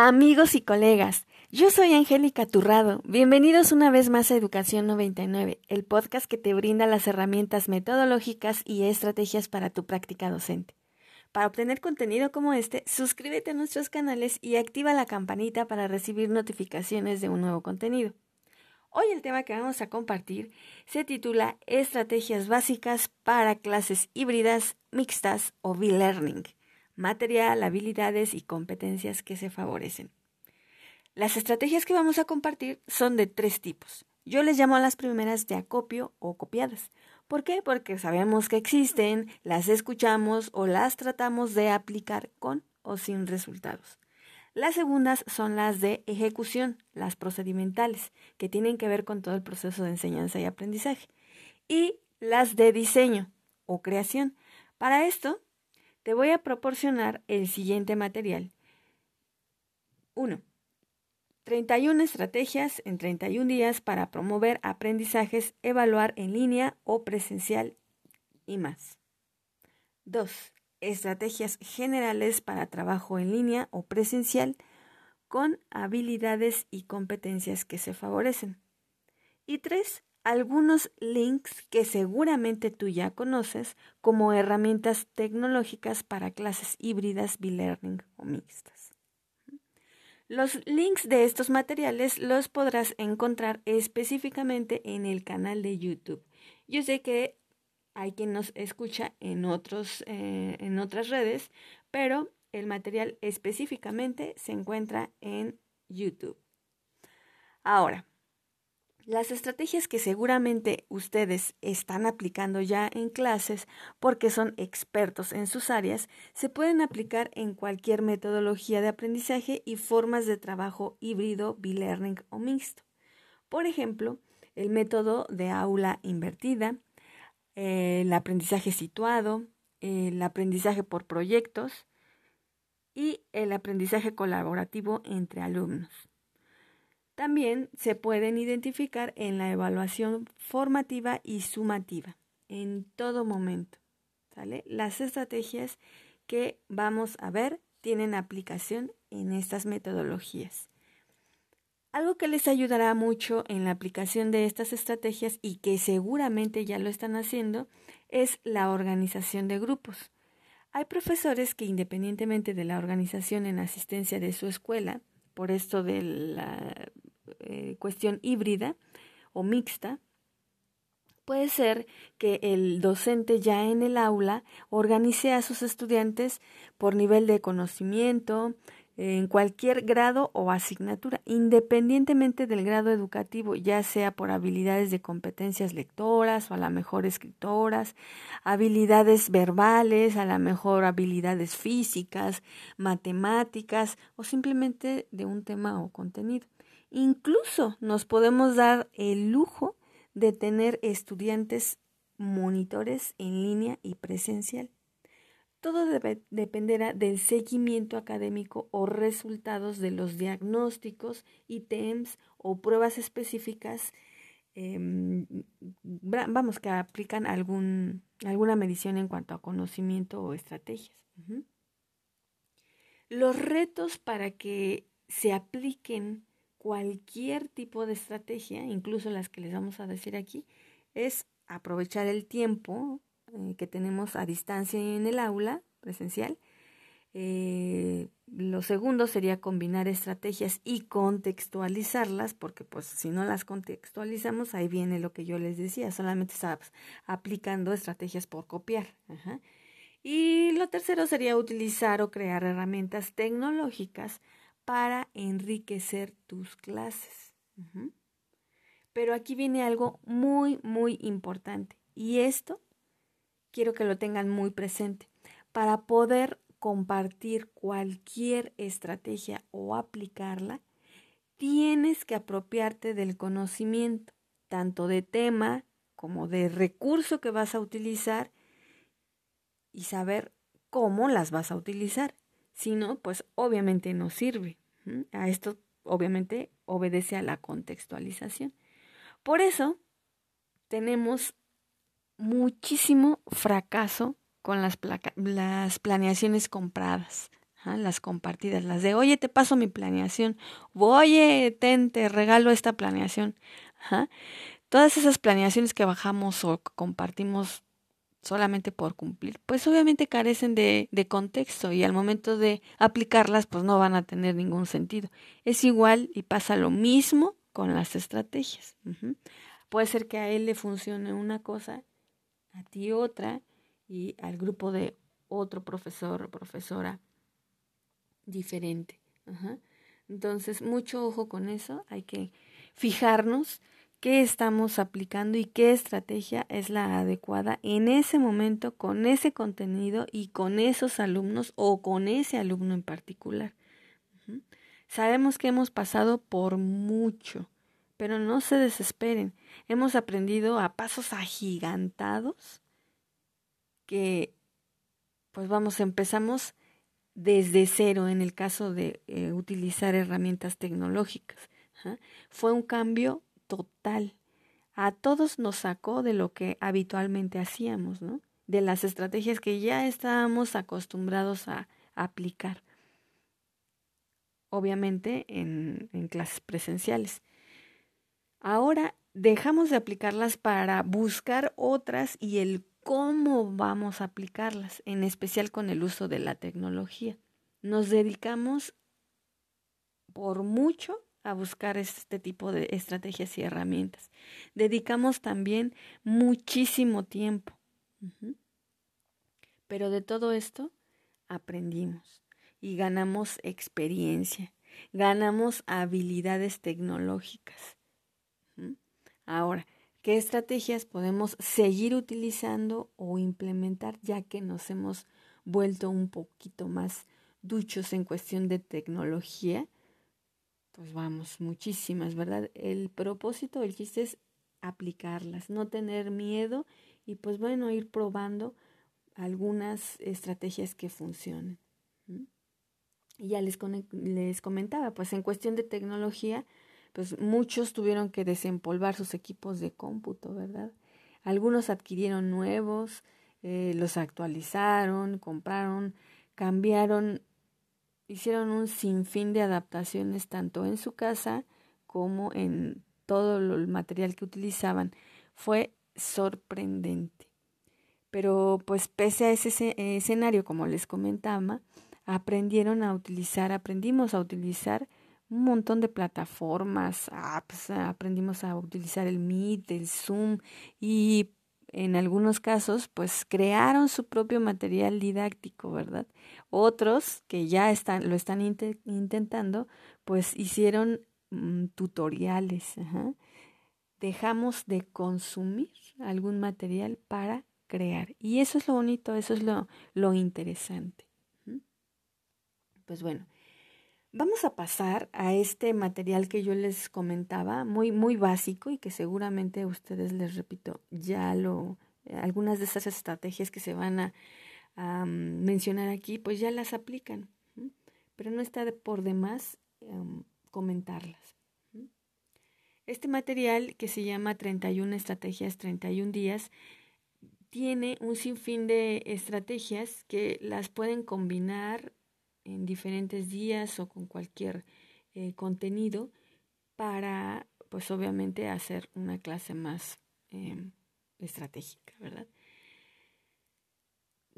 Amigos y colegas, yo soy Angélica Turrado. Bienvenidos una vez más a Educación 99, el podcast que te brinda las herramientas metodológicas y estrategias para tu práctica docente. Para obtener contenido como este, suscríbete a nuestros canales y activa la campanita para recibir notificaciones de un nuevo contenido. Hoy el tema que vamos a compartir se titula Estrategias básicas para clases híbridas, mixtas o B-Learning material, habilidades y competencias que se favorecen. Las estrategias que vamos a compartir son de tres tipos. Yo les llamo a las primeras de acopio o copiadas. ¿Por qué? Porque sabemos que existen, las escuchamos o las tratamos de aplicar con o sin resultados. Las segundas son las de ejecución, las procedimentales, que tienen que ver con todo el proceso de enseñanza y aprendizaje. Y las de diseño o creación. Para esto te voy a proporcionar el siguiente material. 1. 31 estrategias en 31 días para promover aprendizajes, evaluar en línea o presencial y más. 2. Estrategias generales para trabajo en línea o presencial con habilidades y competencias que se favorecen. Y 3 algunos links que seguramente tú ya conoces como herramientas tecnológicas para clases híbridas, B-Learning o mixtas. Los links de estos materiales los podrás encontrar específicamente en el canal de YouTube. Yo sé que hay quien nos escucha en, otros, eh, en otras redes, pero el material específicamente se encuentra en YouTube. Ahora, las estrategias que seguramente ustedes están aplicando ya en clases porque son expertos en sus áreas se pueden aplicar en cualquier metodología de aprendizaje y formas de trabajo híbrido, b-learning o mixto. Por ejemplo, el método de aula invertida, el aprendizaje situado, el aprendizaje por proyectos y el aprendizaje colaborativo entre alumnos. También se pueden identificar en la evaluación formativa y sumativa, en todo momento. ¿sale? Las estrategias que vamos a ver tienen aplicación en estas metodologías. Algo que les ayudará mucho en la aplicación de estas estrategias y que seguramente ya lo están haciendo es la organización de grupos. Hay profesores que independientemente de la organización en asistencia de su escuela, por esto de la eh, cuestión híbrida o mixta, puede ser que el docente ya en el aula organice a sus estudiantes por nivel de conocimiento, en cualquier grado o asignatura, independientemente del grado educativo, ya sea por habilidades de competencias lectoras o a la mejor escritoras, habilidades verbales, a la mejor habilidades físicas, matemáticas o simplemente de un tema o contenido. Incluso nos podemos dar el lujo de tener estudiantes monitores en línea y presencial. Todo dependerá del seguimiento académico o resultados de los diagnósticos, ítems o pruebas específicas, em, vamos, que aplican algún, alguna medición en cuanto a conocimiento o estrategias. Los retos para que se apliquen cualquier tipo de estrategia, incluso las que les vamos a decir aquí, es aprovechar el tiempo eh, que tenemos a distancia en el aula presencial. Eh, lo segundo sería combinar estrategias y contextualizarlas, porque pues si no las contextualizamos, ahí viene lo que yo les decía, solamente estás aplicando estrategias por copiar. Y lo tercero sería utilizar o crear herramientas tecnológicas para enriquecer tus clases. Pero aquí viene algo muy, muy importante. Y esto quiero que lo tengan muy presente. Para poder compartir cualquier estrategia o aplicarla, tienes que apropiarte del conocimiento, tanto de tema como de recurso que vas a utilizar y saber cómo las vas a utilizar. Si no, pues obviamente no sirve. A esto obviamente obedece a la contextualización. Por eso tenemos muchísimo fracaso con las, las planeaciones compradas. las compartidas, las de, oye, te paso mi planeación, oye, te regalo esta planeación. Todas esas planeaciones que bajamos o compartimos solamente por cumplir, pues obviamente carecen de, de, contexto y al momento de aplicarlas, pues no van a tener ningún sentido. Es igual y pasa lo mismo con las estrategias. Puede ser que a él le funcione una cosa, a ti otra y al grupo de otro profesor o profesora diferente. Entonces, mucho ojo con eso, hay que fijarnos qué estamos aplicando y qué estrategia es la adecuada en ese momento con ese contenido y con esos alumnos o con ese alumno en particular. Sabemos que hemos pasado por mucho, pero no se desesperen. Hemos aprendido a pasos agigantados que, pues vamos, empezamos desde cero en el caso de eh, utilizar herramientas tecnológicas. Fue un cambio total. A todos nos sacó de lo que habitualmente hacíamos, ¿no? De las estrategias que ya estábamos acostumbrados a, aplicar. Obviamente en, en clases presenciales. Ahora dejamos de aplicarlas para buscar otras y el cómo vamos a aplicarlas, en especial con el uso de la tecnología. Nos dedicamos por mucho a buscar este tipo de estrategias y herramientas. Dedicamos también muchísimo tiempo. Pero de todo esto aprendimos y ganamos experiencia, ganamos habilidades tecnológicas. Ahora, qué estrategias podemos seguir utilizando o implementar ya que nos hemos vuelto un poquito más duchos en cuestión de tecnología. Pues vamos, muchísimas, ¿verdad? El propósito, el chiste es aplicarlas, no tener miedo y pues bueno, ir probando algunas estrategias que funcionen. Y ya les, les comentaba, pues en cuestión de tecnología, pues muchos tuvieron que desempolvar sus equipos de cómputo, ¿verdad? Algunos adquirieron nuevos, eh, los actualizaron, compraron, cambiaron, hicieron un sinfín de adaptaciones tanto en su casa como en todo el material que utilizaban. Fue sorprendente. Pero pues pese a ese escenario, como les comentaba, aprendieron a utilizar, aprendimos a utilizar un montón de plataformas, apps, aprendimos a utilizar el Meet, el Zoom y en algunos casos pues crearon su propio material didáctico, ¿verdad? Otros que ya están, lo están intentando pues hicieron mm, tutoriales. Dejamos de consumir algún material para crear. Y eso es lo bonito, eso es lo, lo interesante. Pues bueno, Vamos a pasar a este material que yo les comentaba, muy, muy básico y que seguramente ustedes, les repito, ya lo, algunas de esas estrategias que se van a, mencionar aquí, pues ya las aplican, pero no está por demás em, comentarlas. Este material que se llama 31 estrategias, 31 días, tiene un sinfín de estrategias que las pueden combinar en diferentes días o con cualquier eh, contenido para, pues obviamente, hacer una clase más em, estratégica, ¿verdad?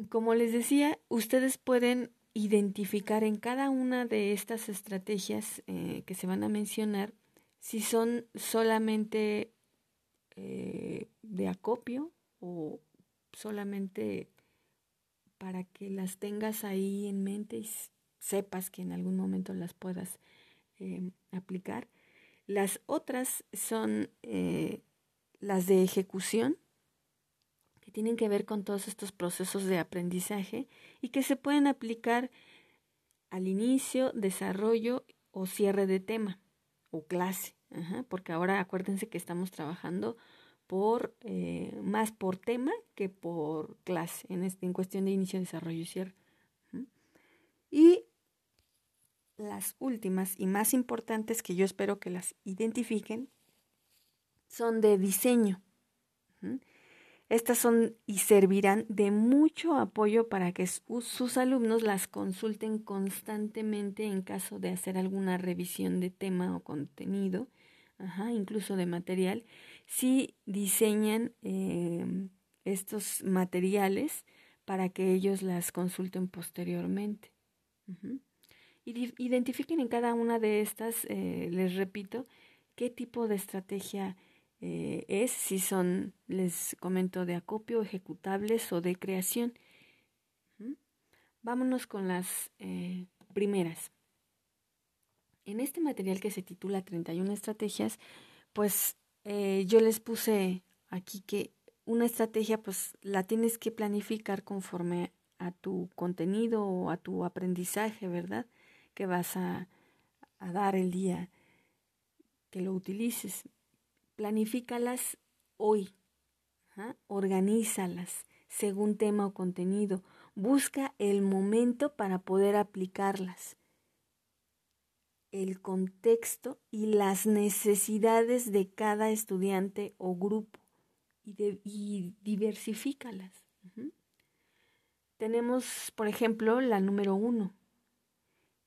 Como les decía, ustedes pueden identificar en cada una de estas estrategias eh, que se van a mencionar si son solamente eh, de acopio o solamente para que las tengas ahí en mente y sepas que en algún momento las puedas eh, aplicar. Las otras son las de ejecución, tienen que ver con todos estos procesos de aprendizaje y que se pueden aplicar al inicio, desarrollo o cierre de tema o clase, porque ahora acuérdense que estamos trabajando por eh, más por tema que por clase en, este, en cuestión de inicio, desarrollo y cierre. Y las últimas y más importantes que yo espero que las identifiquen son de diseño. Estas son y servirán de mucho apoyo para que sus alumnos las consulten constantemente en caso de hacer alguna revisión de tema o contenido, incluso de material, si diseñan em, estos materiales para que ellos las consulten posteriormente. Identifiquen en cada una de estas, eh, les repito, qué tipo de estrategia eh, es si son, les comento, de acopio, ejecutables o de creación. Vámonos con las eh, primeras. En este material que se titula 31 estrategias, pues eh, yo les puse aquí que una estrategia pues la tienes que planificar conforme a tu contenido o a tu aprendizaje, ¿verdad? Que vas a, a dar el día que lo utilices planifícalas hoy, organízalas según tema o contenido, busca el momento para poder aplicarlas, el contexto y las necesidades de cada estudiante o grupo. Y, diversifícalas. Tenemos, por ejemplo, la número uno.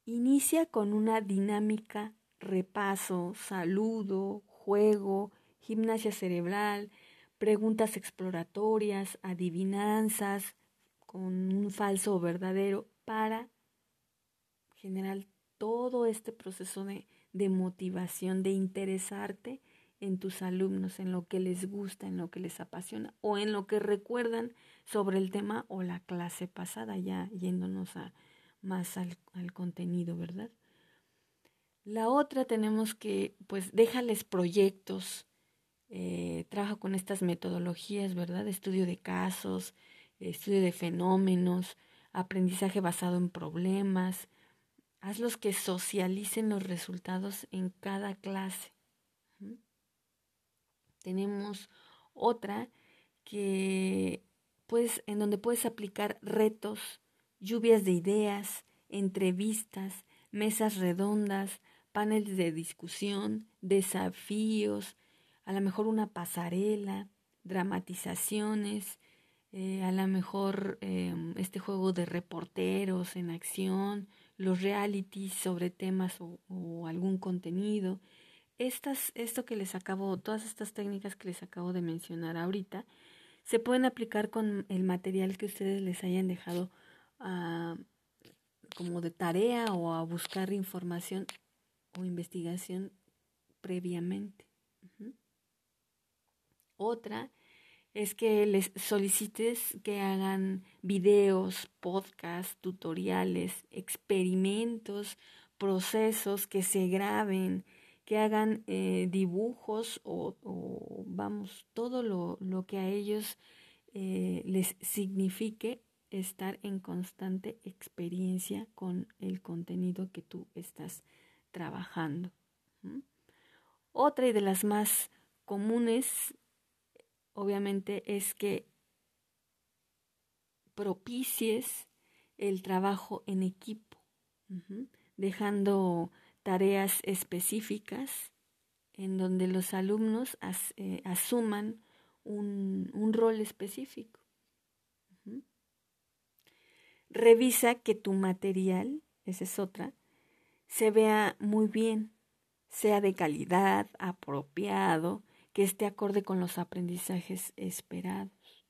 Inicia con una dinámica, repaso, saludo, juego, gimnasia cerebral, preguntas exploratorias, adivinanzas con un falso o verdadero para generar todo este proceso de, de motivación, de interesarte en tus alumnos, en lo que les gusta, en lo que les apasiona o en lo que recuerdan sobre el tema o la clase pasada, ya yéndonos a, más al, al contenido, ¿verdad? La otra tenemos que, pues, déjales proyectos, eh, trabaja con estas metodologías, ¿verdad? Estudio de casos, estudio de fenómenos, aprendizaje basado en problemas. Hazlos que socialicen los resultados en cada clase. Tenemos otra que pues en donde puedes aplicar retos, lluvias de ideas, entrevistas, mesas redondas, paneles de discusión, desafíos, a lo mejor una pasarela, dramatizaciones, eh, a lo mejor em, este juego de reporteros en acción, los realities sobre temas o, algún contenido. Estas, esto que les acabo, todas estas técnicas que les acabo de mencionar ahorita, se pueden aplicar con el material que ustedes les hayan dejado ah, como de tarea o a buscar información o investigación previamente. Otra es que les solicites que hagan videos, podcasts, tutoriales, experimentos, procesos, que se graben, que hagan eh, dibujos o, vamos, todo lo, lo, que a ellos eh, les signifique estar en constante experiencia con el contenido que tú estás trabajando. Otra y de las más comunes obviamente es que propicies el trabajo en equipo, dejando tareas específicas en donde los alumnos eh, asuman un, un, rol específico. Revisa que tu material, esa es otra, se vea muy bien, sea de calidad, apropiado, que esté acorde con los aprendizajes esperados.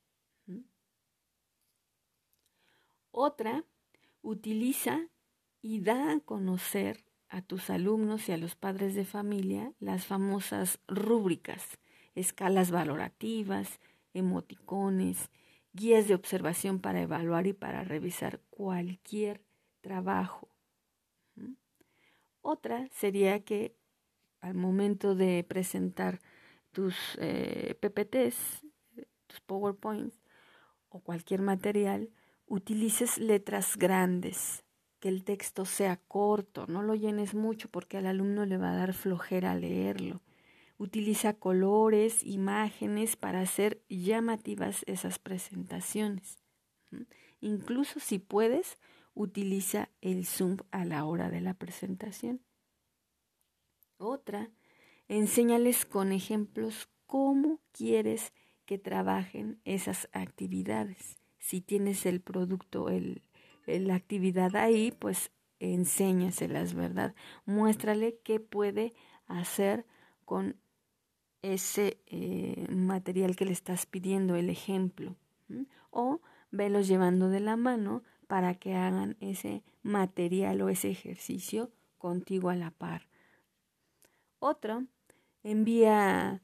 Otra, utiliza y da a conocer a tus alumnos y a los padres de familia las famosas rúbricas, escalas valorativas, emoticones, guías de observación para evaluar y para revisar cualquier trabajo. Otra sería que al momento de presentar tus eh, PPTs, tus PowerPoints o cualquier material, utilices letras grandes, que el texto sea corto, no lo llenes mucho porque al alumno le va a dar flojera leerlo. Utiliza colores, imágenes para hacer llamativas esas presentaciones. Incluso si puedes, utiliza el Zoom a la hora de la presentación. Otra Enséñales con ejemplos cómo quieres que trabajen esas actividades. Si tienes el producto, el, la actividad ahí, pues enséñaselas, ¿verdad? Muéstrale qué puede hacer con ese eh, material que le estás pidiendo, el ejemplo. O velos llevando de la mano para que hagan ese material o ese ejercicio contigo a la par. Otro, envía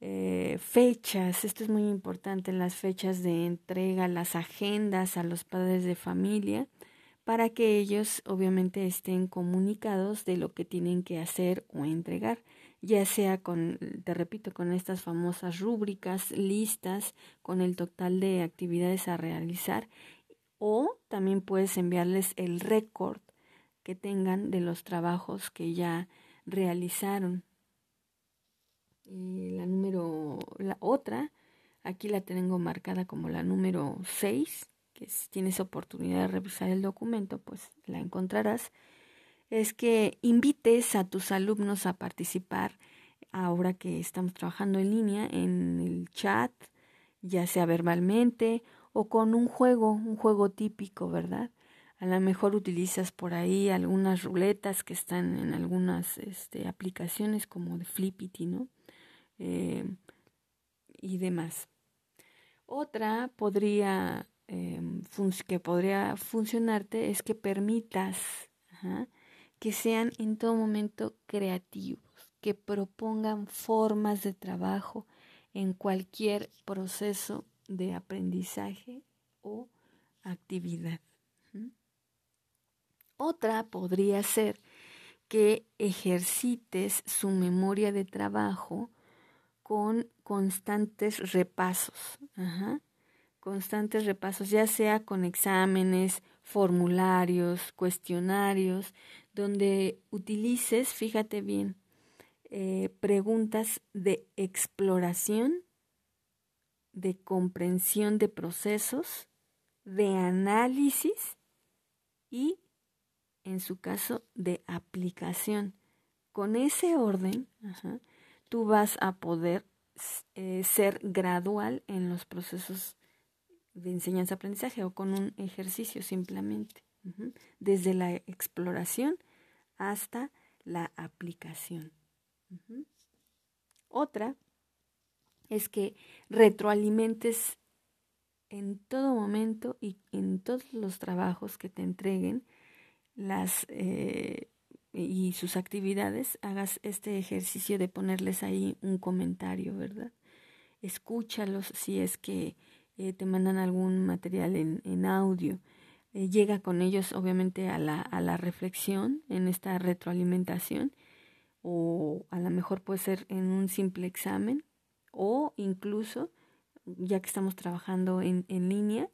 eh, fechas, esto es muy importante, las fechas de entrega, las agendas a los padres de familia, para que ellos obviamente estén comunicados de lo que tienen que hacer o entregar, ya sea con, te repito, con estas famosas rúbricas, listas, con el total de actividades a realizar, o también puedes enviarles el récord que tengan de los trabajos que ya realizaron. Y la número, la otra, aquí la tengo marcada como la número 6, que si tienes oportunidad de revisar el documento, pues la encontrarás, es que invites a tus alumnos a participar ahora que estamos trabajando en línea en el chat, ya sea verbalmente o con un juego, un juego típico, ¿verdad? A lo mejor utilizas por ahí algunas ruletas que están en algunas este, aplicaciones como de Flippity, ¿no? Eh, y demás. Otra podría eh, que podría funcionarte es que permitas que sean en todo momento creativos, que propongan formas de trabajo en cualquier proceso de aprendizaje o actividad. Otra podría ser que ejercites su memoria de trabajo con constantes repasos, constantes repasos, ya sea con exámenes, formularios, cuestionarios, donde utilices, fíjate bien, eh, preguntas de exploración de comprensión de procesos, de análisis y, en su caso, de aplicación. Con ese orden, tú vas a poder eh, ser gradual en los procesos de enseñanza-aprendizaje o con un ejercicio simplemente, desde la exploración hasta la aplicación. Otra es que retroalimentes en todo momento y en todos los trabajos que te entreguen las eh, y sus actividades, hagas este ejercicio de ponerles ahí un comentario, ¿verdad? Escúchalos si es que eh, te mandan algún material en, en audio. Eh, llega con ellos obviamente a la, a la reflexión en esta retroalimentación o a lo mejor puede ser en un simple examen o incluso, ya que estamos trabajando en, en línea,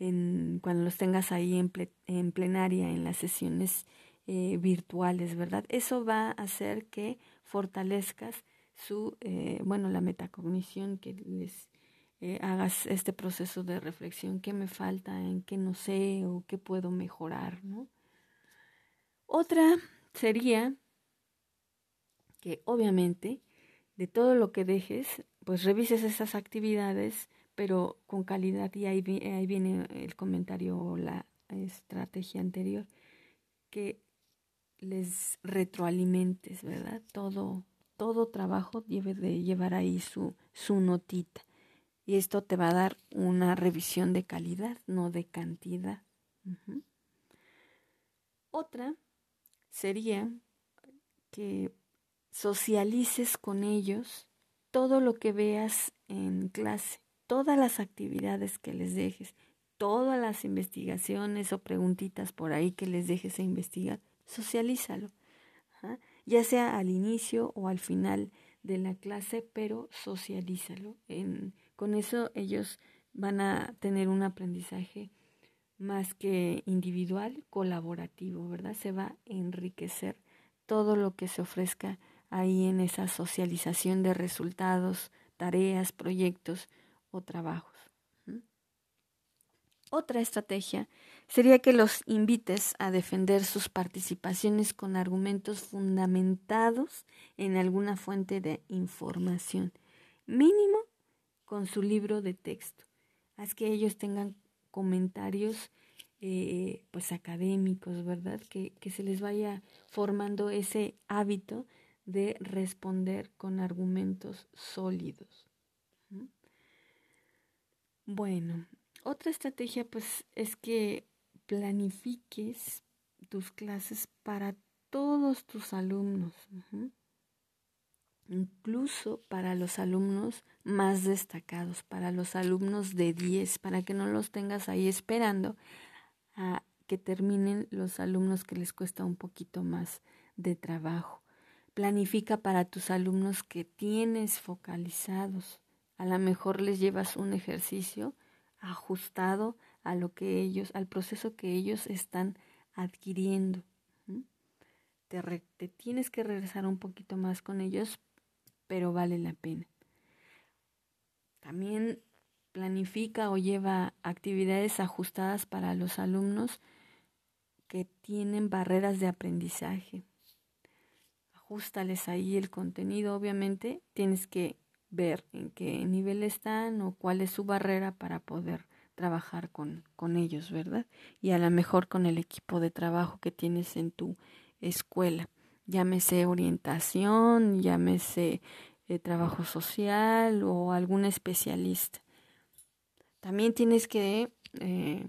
cuando los tengas ahí en, en plenaria, en las sesiones eh, virtuales, ¿verdad? Eso va a hacer que fortalezcas su, eh, bueno, la metacognición, que les eh, hagas este proceso de reflexión, qué me falta, en qué no sé o qué puedo mejorar, ¿no? Otra sería que obviamente de todo lo que dejes, pues revises esas actividades, pero con calidad y ahí, viene el comentario o la estrategia anterior, que les retroalimentes, ¿verdad? Todo, todo trabajo debe de llevar ahí su, su notita. Y esto te va a dar una revisión de calidad, no de cantidad. Otra sería que socialices con ellos todo lo que veas en clase, todas las actividades que les dejes, todas las investigaciones o preguntitas por ahí que les dejes a investigar, socialízalo, ya sea al inicio o al final de la clase, pero socialízalo. con eso ellos van a tener un aprendizaje más que individual, colaborativo, ¿verdad? Se va a enriquecer todo lo que se ofrezca ahí en esa socialización de resultados, tareas, proyectos o trabajos. Otra estrategia sería que los invites a defender sus participaciones con argumentos fundamentados en alguna fuente de información, mínimo con su libro de texto. Haz que ellos tengan comentarios eh, pues académicos, ¿verdad? Que, que se les vaya formando ese hábito de responder con argumentos sólidos. Bueno, otra estrategia pues es que planifiques tus clases para todos tus alumnos, incluso para los alumnos más destacados, para los alumnos de 10, para que no los tengas ahí esperando a que terminen los alumnos que les cuesta un poquito más de trabajo. Planifica para tus alumnos que tienes focalizados. A lo mejor les llevas un ejercicio ajustado a lo que ellos, al proceso que ellos están adquiriendo. Te, te tienes que regresar un poquito más con ellos, pero vale la pena. También planifica o lleva actividades ajustadas para los alumnos que tienen barreras de aprendizaje. Ajustales ahí el contenido, obviamente tienes que ver en qué nivel están o cuál es su barrera para poder trabajar con, con ellos, ¿verdad? Y a lo mejor con el equipo de trabajo que tienes en tu escuela. Llámese orientación, llámese eh, trabajo social o algún especialista. También tienes que eh,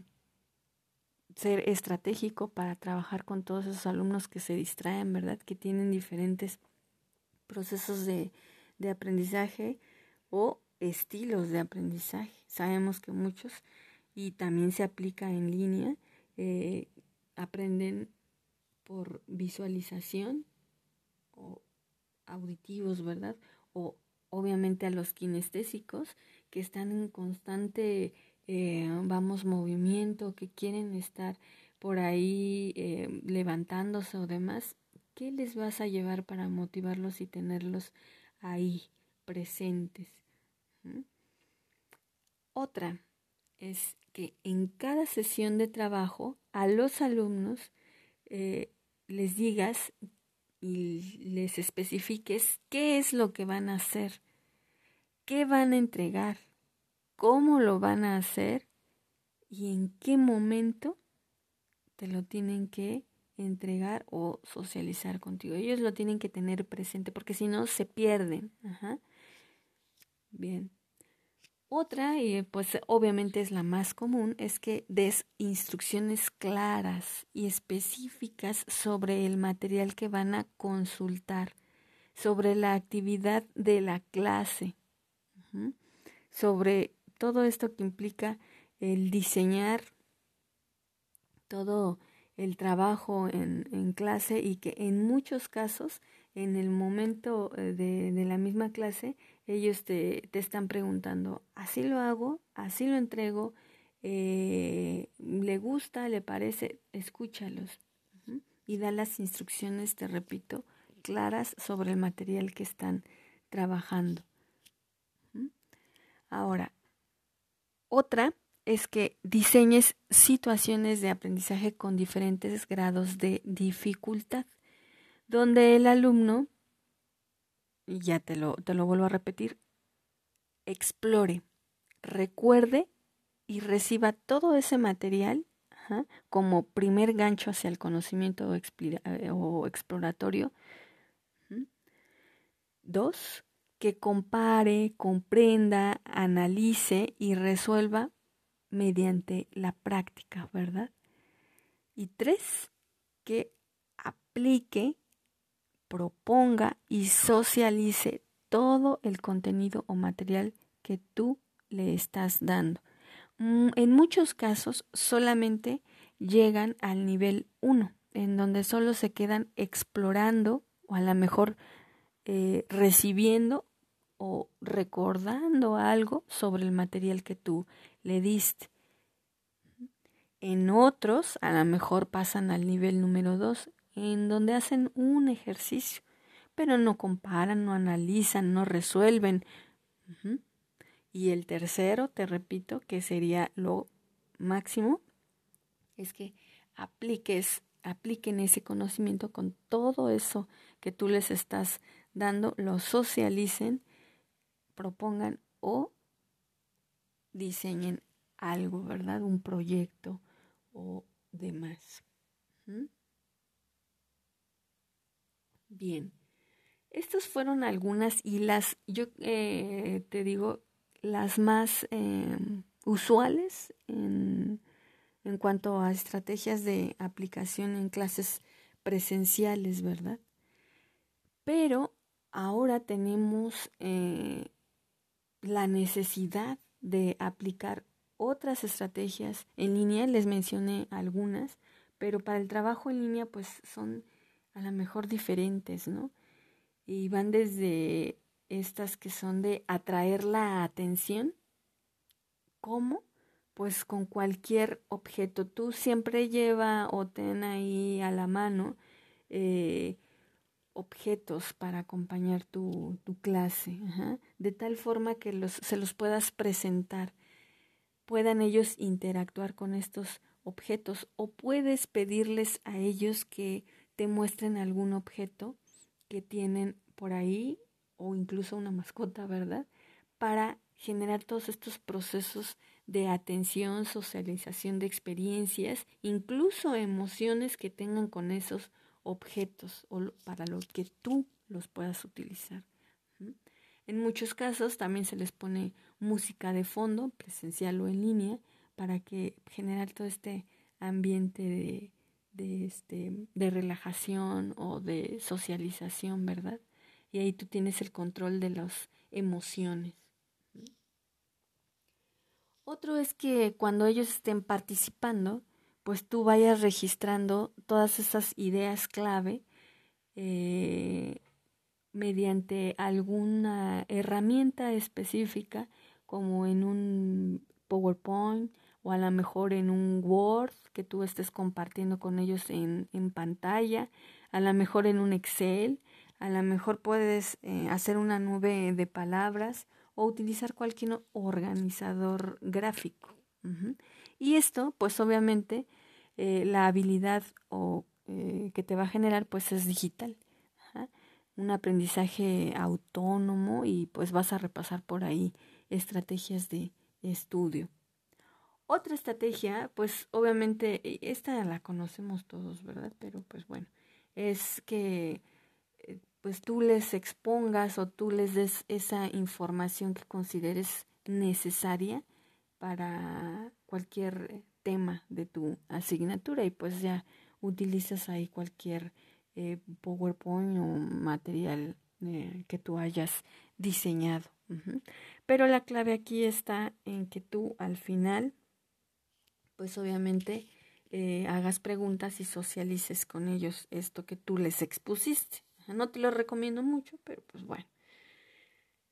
ser estratégico para trabajar con todos esos alumnos que se distraen, ¿verdad? Que tienen diferentes procesos de, de aprendizaje o estilos de aprendizaje. Sabemos que muchos, y también se aplica en línea, eh, aprenden por visualización o auditivos, ¿verdad? O obviamente a los kinestésicos que están en constante, eh, vamos, movimiento, que quieren estar por ahí eh, levantándose o demás, ¿qué les vas a llevar para motivarlos y tenerlos ahí presentes? Otra es que en cada sesión de trabajo a los alumnos eh, les digas y les especifiques qué es lo que van a hacer qué van a entregar, cómo lo van a hacer y en qué momento te lo tienen que entregar o socializar contigo. Ellos lo tienen que tener presente porque si no se pierden. Bien. Otra, y pues obviamente es la más común, es que des instrucciones claras y específicas sobre el material que van a consultar, sobre la actividad de la clase sobre todo esto que implica el diseñar todo el trabajo en, en, clase y que en muchos casos, en el momento eh, de, de la misma clase, ellos te, te, están preguntando, así lo hago, así lo entrego, eh, le gusta, le parece, escúchalos y da las instrucciones, te repito, claras sobre el material que están trabajando. Ahora, otra es que diseñes situaciones de aprendizaje con diferentes grados de dificultad, donde el alumno, y ya te lo, te lo vuelvo a repetir, explore, recuerde y reciba todo ese material como primer gancho hacia el conocimiento o, eh, exploratorio. Dos, que compare, comprenda, analice y resuelva mediante la práctica, ¿verdad? Y tres, que aplique, proponga y socialice todo el contenido o material que tú le estás dando. Mm, en muchos casos solamente llegan al nivel 1, en donde solo se quedan explorando o a lo mejor eh, recibiendo o recordando algo sobre el material que tú le diste. En otros, a lo mejor pasan al nivel número dos, en donde hacen un ejercicio, pero no comparan, no analizan, no resuelven. Y el tercero, te repito, que sería lo máximo, es que apliques, apliquen ese conocimiento con todo eso que tú les estás dando, lo socialicen propongan o diseñen algo, ¿verdad? Un proyecto o demás. Bien, estas fueron algunas y las, yo eh, te digo, las más em, usuales en, en cuanto a estrategias de aplicación en clases presenciales, ¿verdad? Pero ahora tenemos eh, la necesidad de aplicar otras estrategias en línea, les mencioné algunas, pero para el trabajo en línea pues son a lo mejor diferentes, ¿no? Y van desde estas que son de atraer la atención, ¿cómo? Pues con cualquier objeto. Tú siempre lleva o ten ahí a la mano eh, objetos para acompañar tu, tu clase, de tal forma que los, se los puedas presentar, puedan ellos interactuar con estos objetos o puedes pedirles a ellos que te muestren algún objeto que tienen por ahí o incluso una mascota, ¿verdad? Para generar todos estos procesos de atención, socialización de experiencias, incluso emociones que tengan con esos objetos o para lo que tú los puedas utilizar. En muchos casos también se les pone música de fondo, presencial o en línea, para que generar todo este ambiente de, este, de relajación o de socialización, ¿verdad? Y ahí tú tienes el control de las emociones. Otro es que cuando ellos estén participando, pues tú vayas registrando todas esas ideas clave eh, mediante alguna herramienta específica como en un PowerPoint o a lo mejor en un Word que tú estés compartiendo con ellos en, en pantalla, a lo mejor en un Excel, a lo mejor puedes eh, hacer una nube de palabras o utilizar cualquier organizador gráfico. Y esto, pues obviamente, eh, la habilidad o, eh, que te va a generar, pues es digital. Un aprendizaje autónomo y pues vas a repasar por ahí estrategias de estudio. Otra estrategia, pues obviamente, e, esta la conocemos todos, ¿verdad? Pero pues bueno, es que eh, pues tú les expongas o tú les des esa información que consideres necesaria para cualquier tema de tu asignatura y pues ya utilizas ahí cualquier eh, PowerPoint o material eh, que tú hayas diseñado. Pero la clave aquí está en que tú al final, pues obviamente eh, hagas preguntas y socialices con ellos esto que tú les expusiste. No te lo recomiendo mucho, pero pues bueno.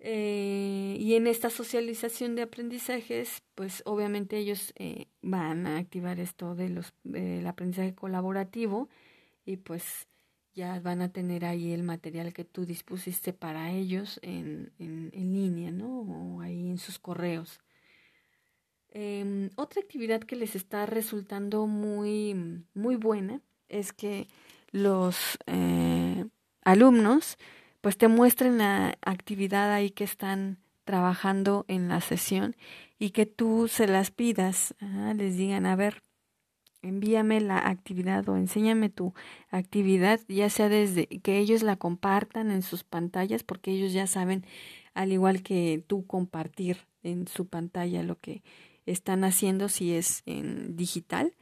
Eh, y en esta socialización de aprendizajes, pues obviamente ellos eh, van a activar esto de los del aprendizaje colaborativo y pues ya van a tener ahí el material que tú dispusiste para ellos en, en, línea, ¿no? O ahí en sus correos. Eh, otra actividad que les está resultando muy, muy buena es que los eh, alumnos pues te muestren la actividad ahí que están trabajando en la sesión y que tú se las pidas, les digan, a ver, envíame la actividad o enséñame tu actividad, ya sea desde que ellos la compartan en sus pantallas, porque ellos ya saben, al igual que tú, compartir en su pantalla lo que están haciendo, si es en digital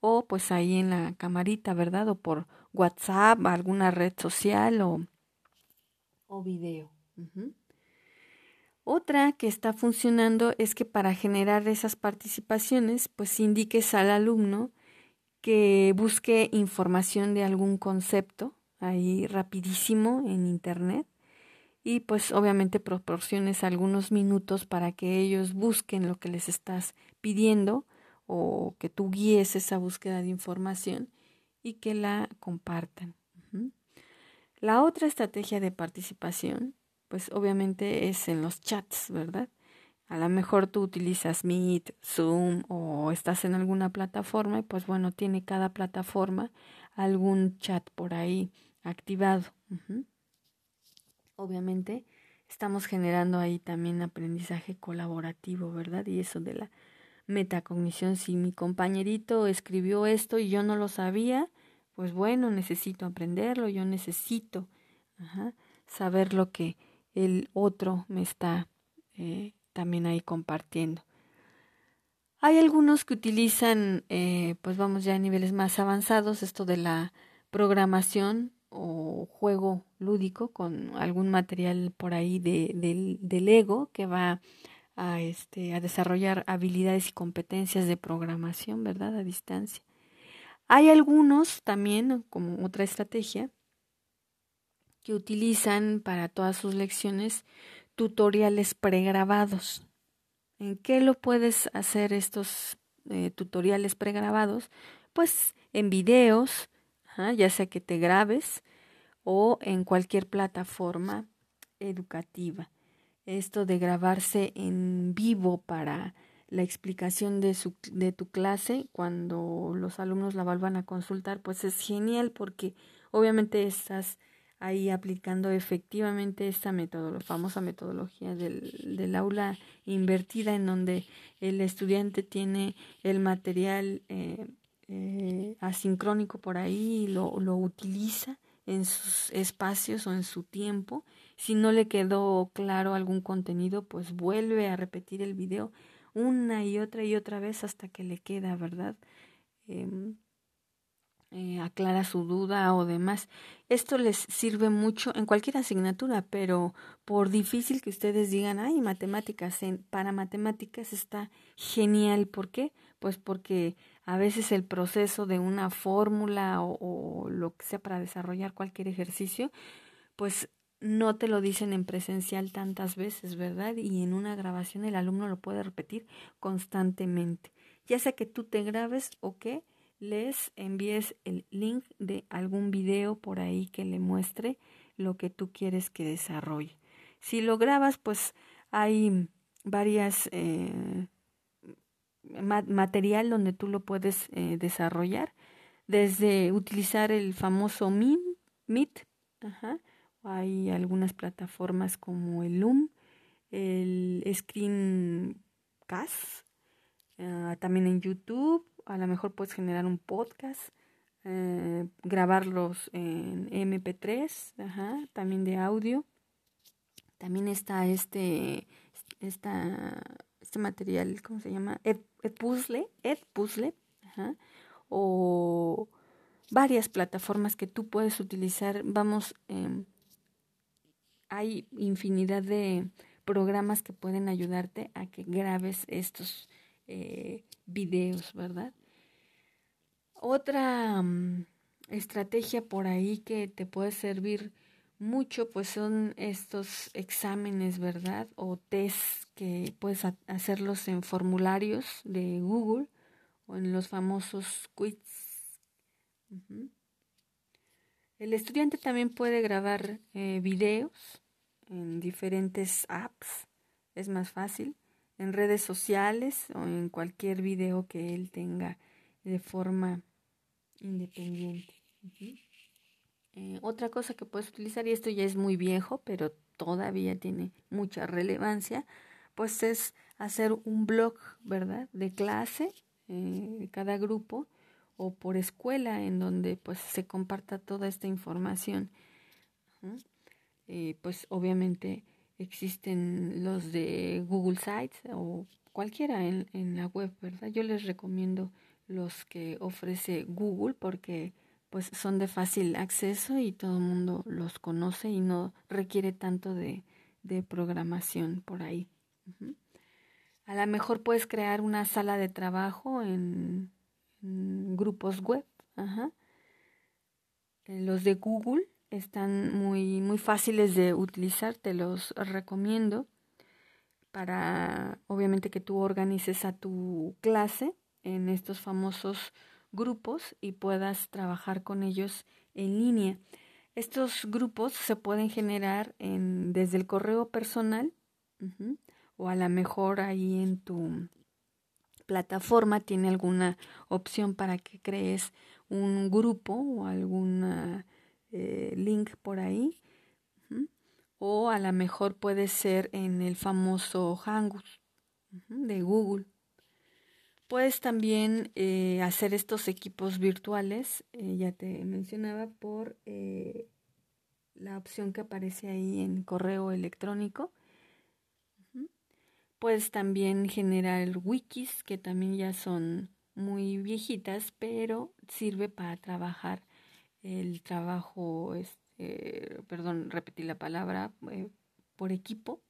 o pues ahí en la camarita, ¿verdad? O por WhatsApp, alguna red social o o video. Otra que está funcionando es que para generar esas participaciones, pues indiques al alumno que busque información de algún concepto ahí rapidísimo en internet y pues obviamente proporciones algunos minutos para que ellos busquen lo que les estás pidiendo o que tú guíes esa búsqueda de información y que la compartan. La otra estrategia de participación, pues obviamente es en los chats, ¿verdad? A lo mejor tú utilizas Meet, Zoom o estás en alguna plataforma y pues bueno, tiene cada plataforma algún chat por ahí activado. Obviamente estamos generando ahí también aprendizaje colaborativo, ¿verdad? Y eso de la metacognición, si mi compañerito escribió esto y yo no lo sabía, pues bueno, necesito aprenderlo, yo necesito saber lo que el otro me está eh, también ahí compartiendo. Hay algunos que utilizan, eh, pues vamos ya a niveles más avanzados, esto de la programación o juego lúdico con algún material por ahí de, del, del ego que va este, a desarrollar habilidades y competencias de programación, ¿verdad? A distancia. Hay algunos también, como otra estrategia, que utilizan para todas sus lecciones tutoriales pregrabados. ¿En qué lo puedes hacer estos eh, tutoriales pregrabados? Pues en videos, ya sea que te grabes o en cualquier plataforma educativa. Esto de grabarse en vivo para la explicación de, su, de tu clase cuando los alumnos la vuelvan a consultar, pues es genial porque obviamente estás ahí aplicando efectivamente esta metodología, famosa metodología del, del, aula invertida en donde el estudiante tiene el material eh, eh, asincrónico por ahí y lo, lo utiliza en sus espacios o en su tiempo. Si no le quedó claro algún contenido, pues vuelve a repetir el video una y otra y otra vez hasta que le queda, ¿verdad? Eh, eh, aclara su duda o demás. Esto les sirve mucho en cualquier asignatura, pero por difícil que ustedes digan, ay, matemáticas, para matemáticas está genial. ¿Por qué? Pues porque a veces el proceso de una fórmula o lo que sea para desarrollar cualquier ejercicio, pues no te lo dicen en presencial tantas veces, ¿verdad? Y en una grabación el alumno lo puede repetir constantemente. Ya sea que tú te grabes o que les envíes el link de algún video por ahí que le muestre lo que tú quieres que desarrolle. Si lo grabas, pues hay varias eh, material donde tú lo puedes eh, desarrollar, desde utilizar el famoso Meet, hay algunas plataformas como el Loom, el Screencast, uh, también en YouTube, a lo mejor puedes generar un podcast, eh, grabarlos en MP3, ajá, también de audio. También está este, esta, este material, ¿cómo se llama? Ed, Puzzle, Ed Puzzle, ajá, o varias plataformas que tú puedes utilizar. Vamos, eh, hay infinidad de programas que pueden ayudarte a que grabes estos eh, videos, ¿verdad? Otra mm, estrategia por ahí que te puede servir mucho, pues son estos exámenes, ¿verdad? O test que puedes hacerlos en formularios de Google o en los famosos quiz. El estudiante también puede grabar eh, videos en diferentes apps, es más fácil en redes sociales o en cualquier video que él tenga de forma independiente. Eh, otra cosa que puedes utilizar, y esto ya es muy viejo, pero todavía tiene mucha relevancia, pues es hacer un blog, ¿verdad? De clase, eh, de cada grupo, o por escuela, en donde pues se comparta toda esta información. Eh, pues obviamente existen los de Google Sites o cualquiera en, en la web, ¿verdad? Yo les recomiendo los que ofrece Google porque pues son de fácil acceso y todo el mundo los conoce y no requiere tanto de, de programación por ahí. A lo mejor puedes crear una sala de trabajo en, grupos web. Ajá. Los de Google están muy, muy fáciles de utilizar, te los recomiendo para, obviamente, que tú organices a tu clase en estos famosos grupos y puedas trabajar con ellos en línea. Estos grupos se pueden generar en, desde el correo personal o a lo mejor ahí en tu plataforma tiene alguna opción para que crees un grupo o alguna eh, link por ahí o a lo mejor puede ser en el famoso Hangouts de Google. Puedes también eh, hacer estos equipos virtuales, eh, ya te mencionaba, por la opción que aparece ahí en correo electrónico. Puedes también generar wikis, que también ya son muy viejitas, pero sirve para trabajar el trabajo, este, perdón, repetí la palabra, por equipo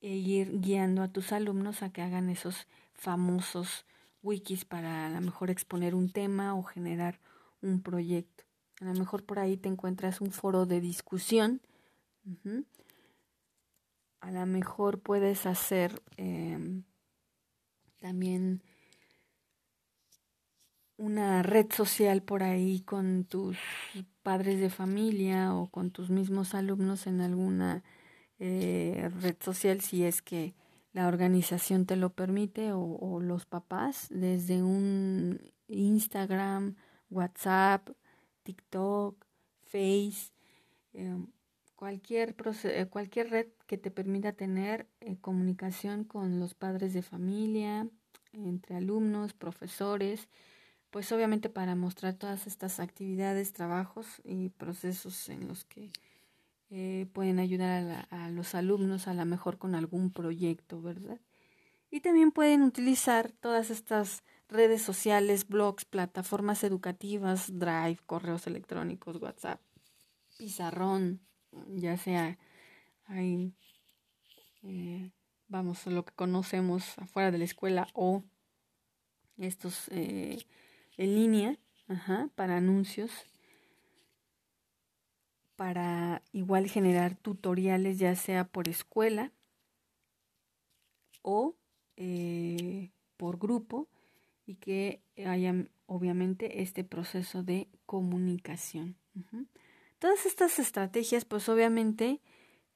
e ir guiando a tus alumnos a que hagan esos famosos wikis para a lo mejor exponer un tema o generar un proyecto. A lo mejor por ahí te encuentras un foro de discusión. A lo mejor puedes hacer em, también una red social por ahí con tus padres de familia o con tus mismos alumnos en alguna eh, red social si es que la organización te lo permite o, los papás desde un Instagram, WhatsApp, TikTok, Face, em, cualquier, eh, cualquier red que te permita tener eh, comunicación con los padres de familia, entre alumnos, profesores, pues obviamente para mostrar todas estas actividades, trabajos y procesos en los que eh, pueden ayudar a, los alumnos a lo mejor con algún proyecto, ¿verdad? Y también pueden utilizar todas estas redes sociales, blogs, plataformas educativas, Drive, correos electrónicos, WhatsApp, pizarrón, ya sea ahí, eh, vamos, lo que conocemos afuera de la escuela o estos eh, en línea, para anuncios para igual generar tutoriales ya sea por escuela o eh, por grupo y que haya obviamente este proceso de comunicación. Todas estas estrategias pues obviamente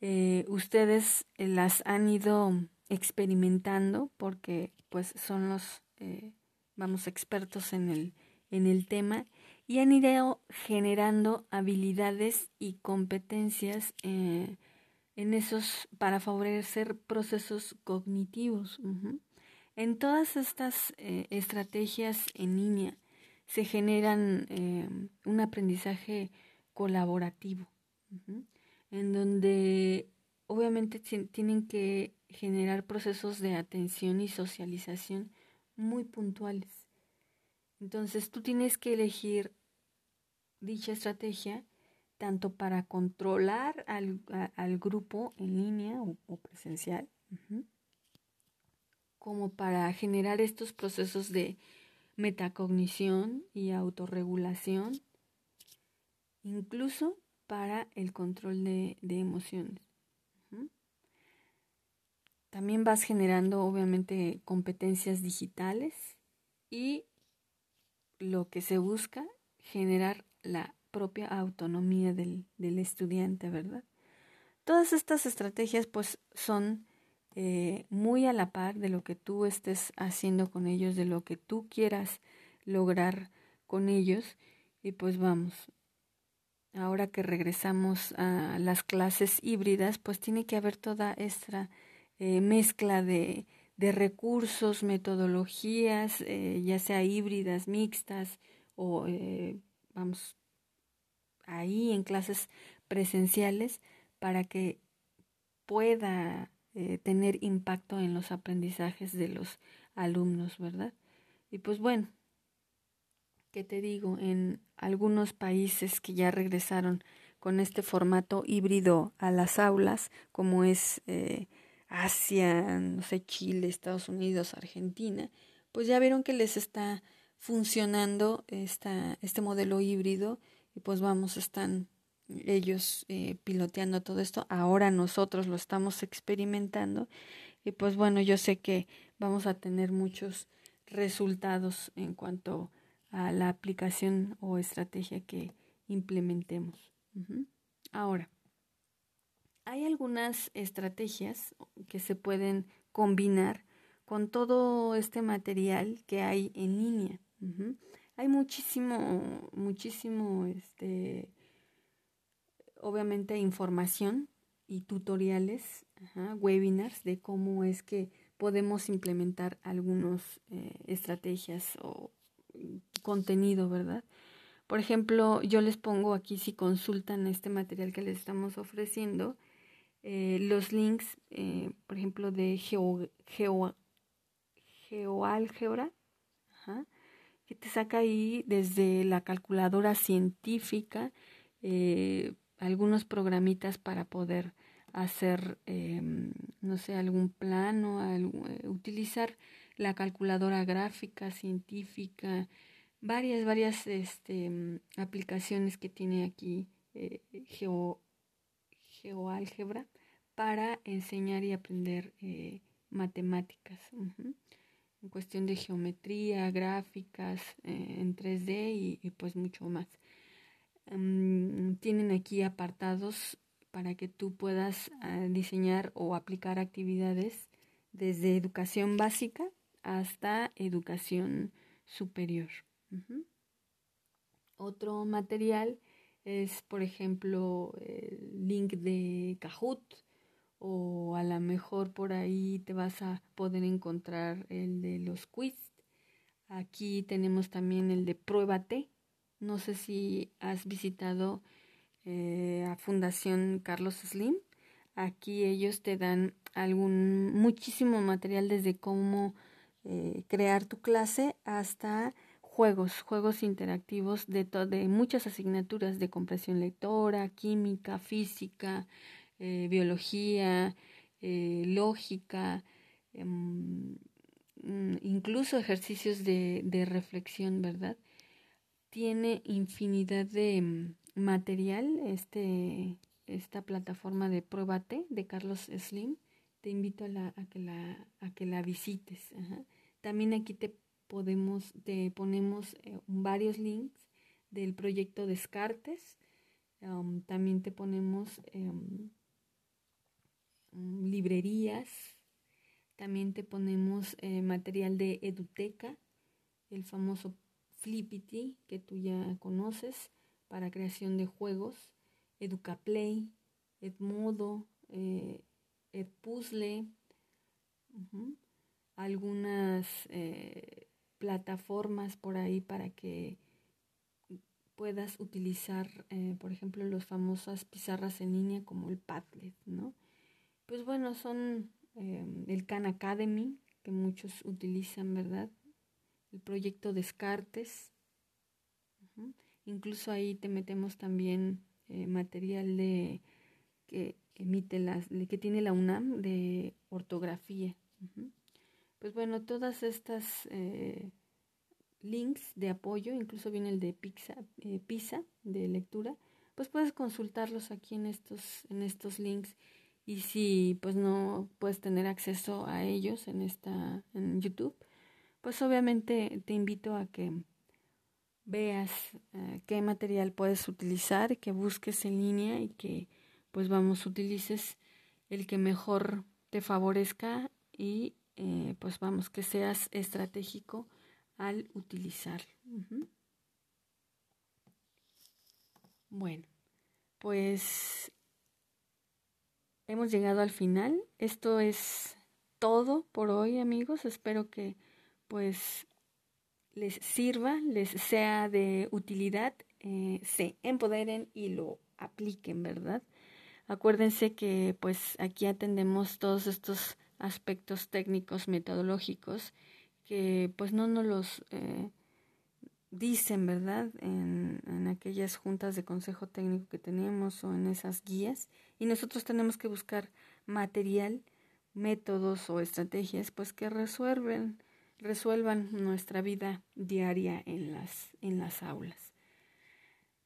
eh, ustedes las han ido experimentando porque pues son los eh, vamos expertos en el, en el tema y han ido generando habilidades y competencias eh, en esos para favorecer procesos cognitivos. En todas estas eh, estrategias en línea se generan eh, un aprendizaje colaborativo, en donde obviamente tienen que generar procesos de atención y socialización muy puntuales. Entonces tú tienes que elegir dicha estrategia tanto para controlar al, grupo en línea o, presencial, como para generar estos procesos de metacognición y autorregulación, incluso para el control de, de emociones. También vas generando obviamente competencias digitales y lo que se busca, generar la propia autonomía del, estudiante, ¿verdad? Todas estas estrategias pues son eh, muy a la par de lo que tú estés haciendo con ellos, de lo que tú quieras lograr con ellos. Y pues vamos, ahora que regresamos a las clases híbridas, pues tiene que haber toda esta eh, mezcla de, de recursos, metodologías, eh, ya sea híbridas, mixtas o, eh, vamos, ahí en clases presenciales para que pueda tener impacto en los aprendizajes de los alumnos, ¿verdad? Y pues bueno, ¿qué te digo? En algunos países que ya regresaron con este formato híbrido a las aulas, como es Asia, no sé, Chile, Estados Unidos, Argentina, pues ya vieron que les está funcionando esta, este modelo híbrido y pues vamos, están ellos eh, piloteando todo esto, ahora nosotros lo estamos experimentando y pues bueno, yo sé que vamos a tener muchos resultados en cuanto a la aplicación o estrategia que implementemos. Ahora, hay algunas estrategias que se pueden combinar con todo este material que hay en línea. Hay muchísimo, muchísimo, este, obviamente información y tutoriales, webinars de cómo es que podemos implementar algunas eh, estrategias o contenido, ¿verdad? Por ejemplo, yo les pongo aquí si consultan este material que les estamos ofreciendo, eh, los links, eh, por ejemplo, de geo, geo, que te saca ahí desde la calculadora científica eh, algunos programitas para poder hacer, em, no sé, algún plano, utilizar la calculadora gráfica, científica, varias, varias este, aplicaciones que tiene aquí Geo, geoálgebra para enseñar y aprender eh, matemáticas. En cuestión de geometría, gráficas eh, en 3D y, pues mucho más. Mm, tienen aquí apartados para que tú puedas ah, diseñar o aplicar actividades desde educación básica hasta educación superior. Otro material es, por ejemplo, el link de Kahoot o a lo mejor por ahí te vas a poder encontrar el de los quiz. Aquí tenemos también el de Pruébate. No sé si has visitado eh, a Fundación Carlos Slim. Aquí ellos te dan algún muchísimo material desde cómo eh, crear tu clase hasta juegos, juegos interactivos de, de muchas asignaturas de compresión lectora, química, física, eh, biología, eh, lógica, em, incluso ejercicios de, de, reflexión, ¿verdad? Tiene infinidad de mm, material este, esta plataforma de Pruébate de Carlos Slim. Te invito a, la, a, que, la, a que la visites. También aquí te podemos, te ponemos eh, varios links del proyecto Descartes. Um, también te ponemos em, librerías. También te ponemos eh, material de Eduteca, el famoso Flippity que tú ya conoces para creación de juegos. Educaplay, Edmodo, eh, Edpuzzle, algunas plataformas por ahí para que puedas utilizar, eh, por ejemplo, las famosas pizarras en línea como el Padlet, ¿no? Pues bueno, son eh, el Khan Academy, que muchos utilizan, ¿verdad? El proyecto Descartes. Incluso ahí te metemos también eh, material de que emite las, que tiene la UNAM de ortografía. Pues bueno, todas estas eh, links de apoyo, incluso viene el de Pizza, eh, PISA de lectura, pues puedes consultarlos aquí en estos, en estos links. Y si pues no puedes tener acceso a ellos en esta en YouTube, pues obviamente te invito a que veas eh, qué material puedes utilizar, que busques en línea y que pues vamos utilices el que mejor te favorezca y eh, pues vamos, que seas estratégico al utilizar. Bueno, pues hemos llegado al final. Esto es todo por hoy, amigos. Espero que pues les sirva, les sea de utilidad, eh, se empoderen y lo apliquen, ¿verdad? Acuérdense que pues aquí atendemos todos estos aspectos técnicos metodológicos que pues no nos los eh, dicen, ¿verdad? En, aquellas juntas de consejo técnico que tenemos o en esas guías y nosotros tenemos que buscar material, métodos o estrategias pues que resuelven, resuelvan nuestra vida diaria en las, en las aulas.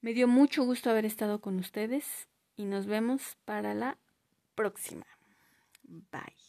Me dio mucho gusto haber estado con ustedes y nos vemos para la próxima. Bye.